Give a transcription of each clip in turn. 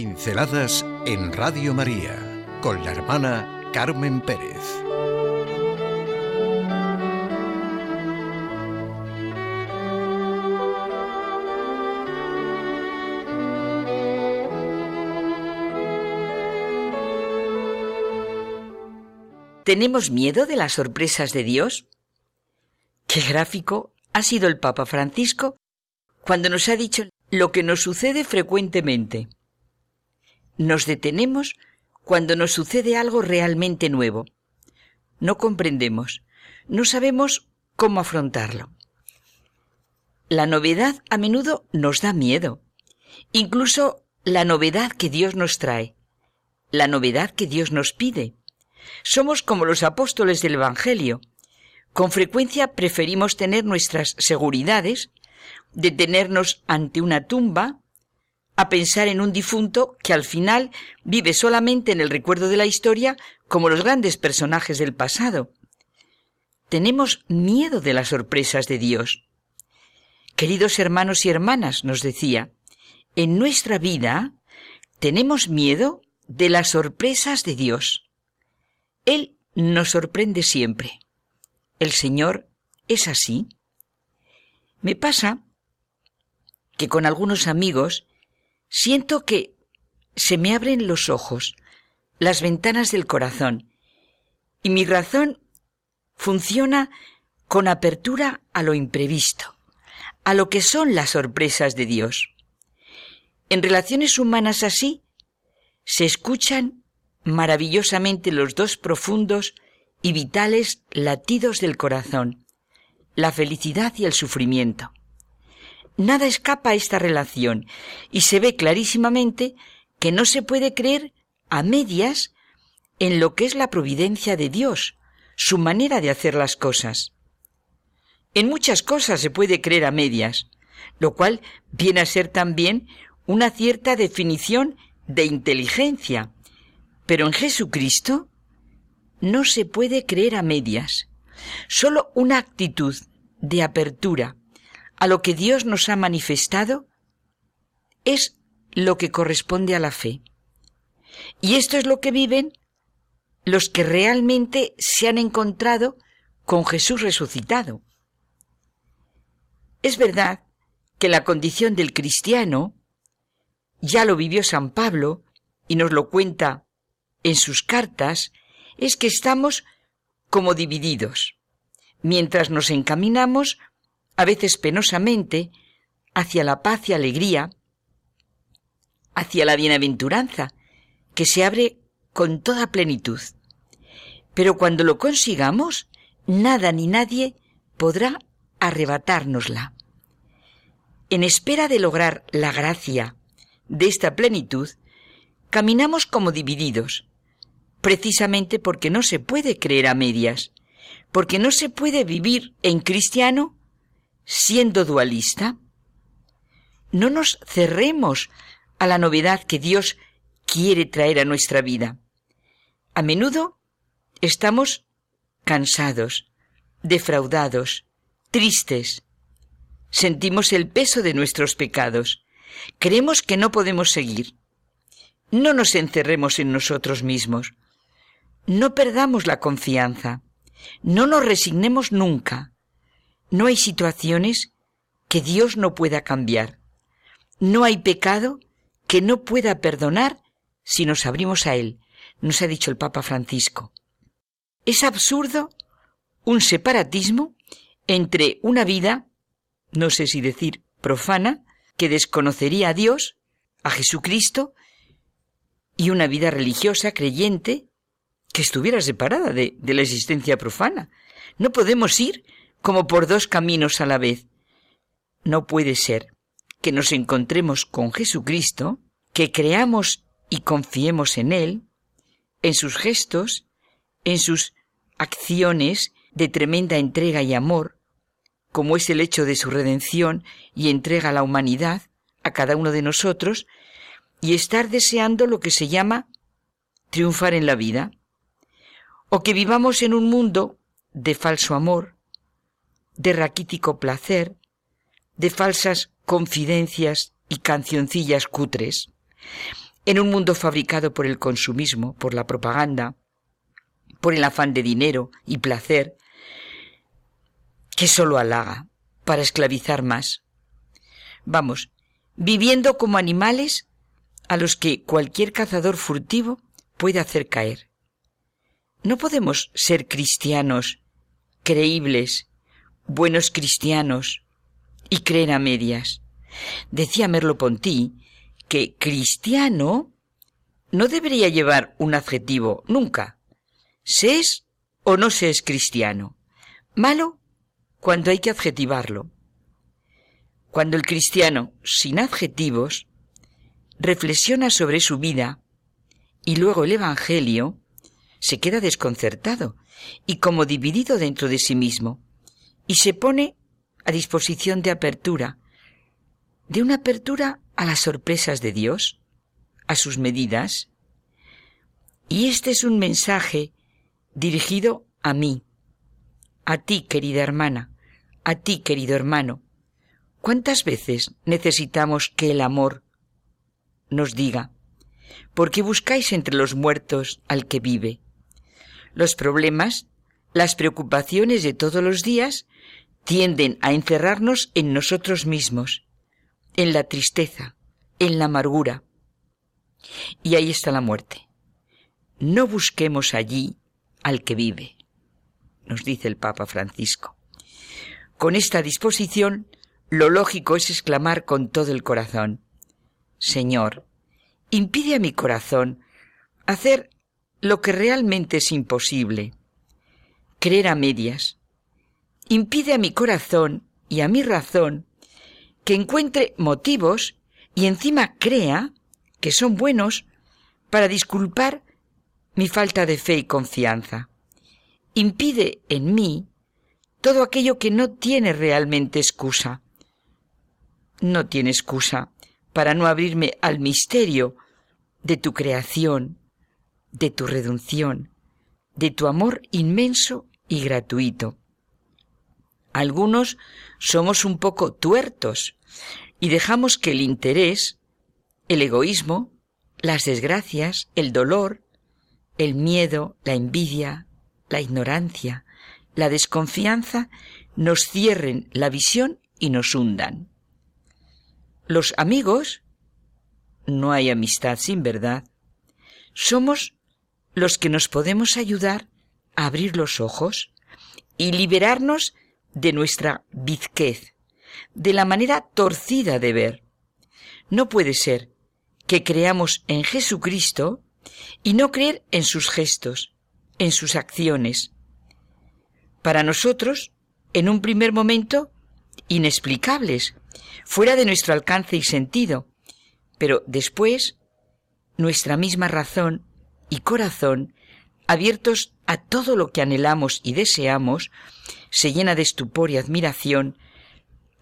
Pinceladas en Radio María con la hermana Carmen Pérez. ¿Tenemos miedo de las sorpresas de Dios? Qué gráfico ha sido el Papa Francisco cuando nos ha dicho lo que nos sucede frecuentemente. Nos detenemos cuando nos sucede algo realmente nuevo. No comprendemos, no sabemos cómo afrontarlo. La novedad a menudo nos da miedo, incluso la novedad que Dios nos trae, la novedad que Dios nos pide. Somos como los apóstoles del Evangelio. Con frecuencia preferimos tener nuestras seguridades, detenernos ante una tumba, a pensar en un difunto que al final vive solamente en el recuerdo de la historia como los grandes personajes del pasado. Tenemos miedo de las sorpresas de Dios. Queridos hermanos y hermanas, nos decía, en nuestra vida tenemos miedo de las sorpresas de Dios. Él nos sorprende siempre. El Señor es así. Me pasa que con algunos amigos siento que se me abren los ojos, las ventanas del corazón, y mi razón funciona con apertura a lo imprevisto, a lo que son las sorpresas de Dios. En relaciones humanas así, se escuchan maravillosamente los dos profundos y vitales latidos del corazón, la felicidad y el sufrimiento. Nada escapa a esta relación y se ve clarísimamente que no se puede creer a medias en lo que es la providencia de Dios, su manera de hacer las cosas. En muchas cosas se puede creer a medias, lo cual viene a ser también una cierta definición de inteligencia, pero en Jesucristo no se puede creer a medias. Solo una actitud de apertura a lo que Dios nos ha manifestado es lo que corresponde a la fe. Y esto es lo que viven los que realmente se han encontrado con Jesús resucitado. Es verdad que la condición del cristiano, ya lo vivió San Pablo y nos lo cuenta en sus cartas es que estamos como divididos, mientras nos encaminamos, a veces penosamente, hacia la paz y alegría, hacia la bienaventuranza, que se abre con toda plenitud. Pero cuando lo consigamos, nada ni nadie podrá arrebatárnosla. En espera de lograr la gracia de esta plenitud, caminamos como divididos, precisamente porque no se puede creer a medias, porque no se puede vivir en cristiano siendo dualista. No nos cerremos a la novedad que Dios quiere traer a nuestra vida. A menudo estamos cansados, defraudados, tristes. Sentimos el peso de nuestros pecados. Creemos que no podemos seguir. No nos encerremos en nosotros mismos. No perdamos la confianza. No nos resignemos nunca. No hay situaciones que Dios no pueda cambiar. No hay pecado que no pueda perdonar si nos abrimos a Él, nos ha dicho el Papa Francisco. Es absurdo un separatismo entre una vida, no sé si decir profana, que desconocería a Dios, a Jesucristo, y una vida religiosa, creyente, que estuviera separada de, la existencia profana. No podemos ir como por dos caminos a la vez. No puede ser que nos encontremos con Jesucristo, que creamos y confiemos en Él, en sus gestos, en sus acciones de tremenda entrega y amor, como es el hecho de su redención y entrega a la humanidad, a cada uno de nosotros, y estar deseando lo que se llama triunfar en la vida o que vivamos en un mundo de falso amor, de raquítico placer, de falsas confidencias y cancioncillas cutres. en un mundo fabricado por el consumismo, por la propaganda, por el afán de dinero y placer, que solo halaga para esclavizar más. Vamos, viviendo como animales a los que cualquier cazador furtivo puede hacer caer. No podemos ser cristianos, creíbles, buenos cristianos y creer a medias. Decía Merleau-Ponty que cristiano no debería llevar un adjetivo nunca. Se es o no se es cristiano. Malo cuando hay que adjetivarlo. Cuando el cristiano, sin adjetivos, reflexiona sobre su vida y luego el Evangelio, se queda desconcertado y como dividido dentro de sí mismo, y se pone a disposición de apertura, de una apertura a las sorpresas de Dios, a sus medidas. Y este es un mensaje dirigido a mí, a ti, querida hermana, a ti, querido hermano. ¿Cuántas veces necesitamos que el amor nos diga, ¿por qué buscáis entre los muertos al que vive? Los problemas, las preocupaciones de todos los días tienden a encerrarnos en nosotros mismos, en la tristeza, en la amargura. Y ahí está la muerte. No busquemos allí al que vive, nos dice el Papa Francisco. Con esta disposición, lo lógico es exclamar con todo el corazón, Señor, impide a mi corazón hacer lo que realmente es imposible, creer a medias. Impide a mi corazón y a mi razón que encuentre motivos y encima crea que son buenos para disculpar mi falta de fe y confianza. Impide en mí todo aquello que no tiene realmente excusa. No tiene excusa para no abrirme al misterio de tu creación, de tu redención, de tu amor inmenso y gratuito. Algunos somos un poco tuertos y dejamos que el interés, el egoísmo, las desgracias, el dolor, el miedo, la envidia, la ignorancia, la desconfianza nos cierren la visión y nos hundan. Los amigos, no hay amistad sin verdad, somos los que nos podemos ayudar abrir los ojos y liberarnos de nuestra bizquez, de la manera torcida de ver. No puede ser que creamos en Jesucristo y no creer en sus gestos, en sus acciones. Para nosotros, en un primer momento, inexplicables, fuera de nuestro alcance y sentido, pero después nuestra misma razón y corazón, abiertos a todo lo que anhelamos y deseamos, se llena de estupor y admiración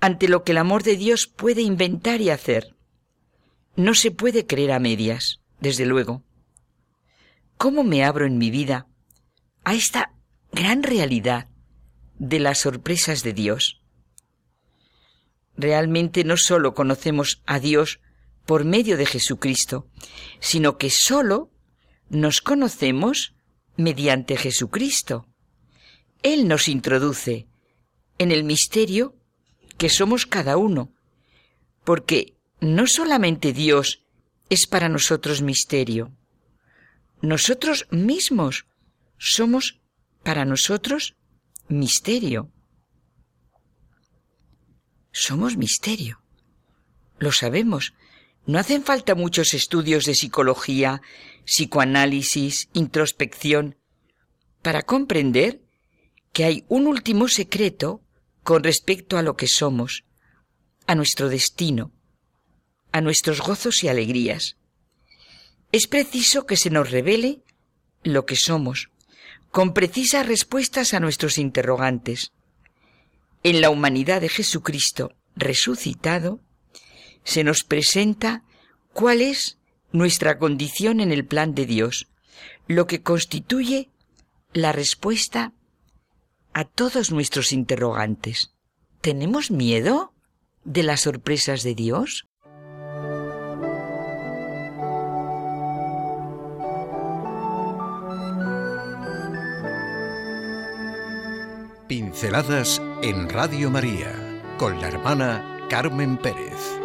ante lo que el amor de Dios puede inventar y hacer. No se puede creer a medias, desde luego. ¿Cómo me abro en mi vida a esta gran realidad de las sorpresas de Dios? Realmente no sólo conocemos a Dios por medio de Jesucristo, sino que sólo nos conocemos mediante Jesucristo. Él nos introduce en el misterio que somos cada uno, porque no solamente Dios es para nosotros misterio, nosotros mismos somos para nosotros misterio. Somos misterio. Lo sabemos, no hacen falta muchos estudios de psicología, psicoanálisis, introspección, para comprender que hay un último secreto con respecto a lo que somos, a nuestro destino, a nuestros gozos y alegrías. Es preciso que se nos revele lo que somos, con precisas respuestas a nuestros interrogantes. En la humanidad de Jesucristo resucitado, se nos presenta cuál es nuestra condición en el plan de Dios, lo que constituye la respuesta a todos nuestros interrogantes. ¿Tenemos miedo de las sorpresas de Dios? Pinceladas en Radio María con la hermana Carmen Pérez.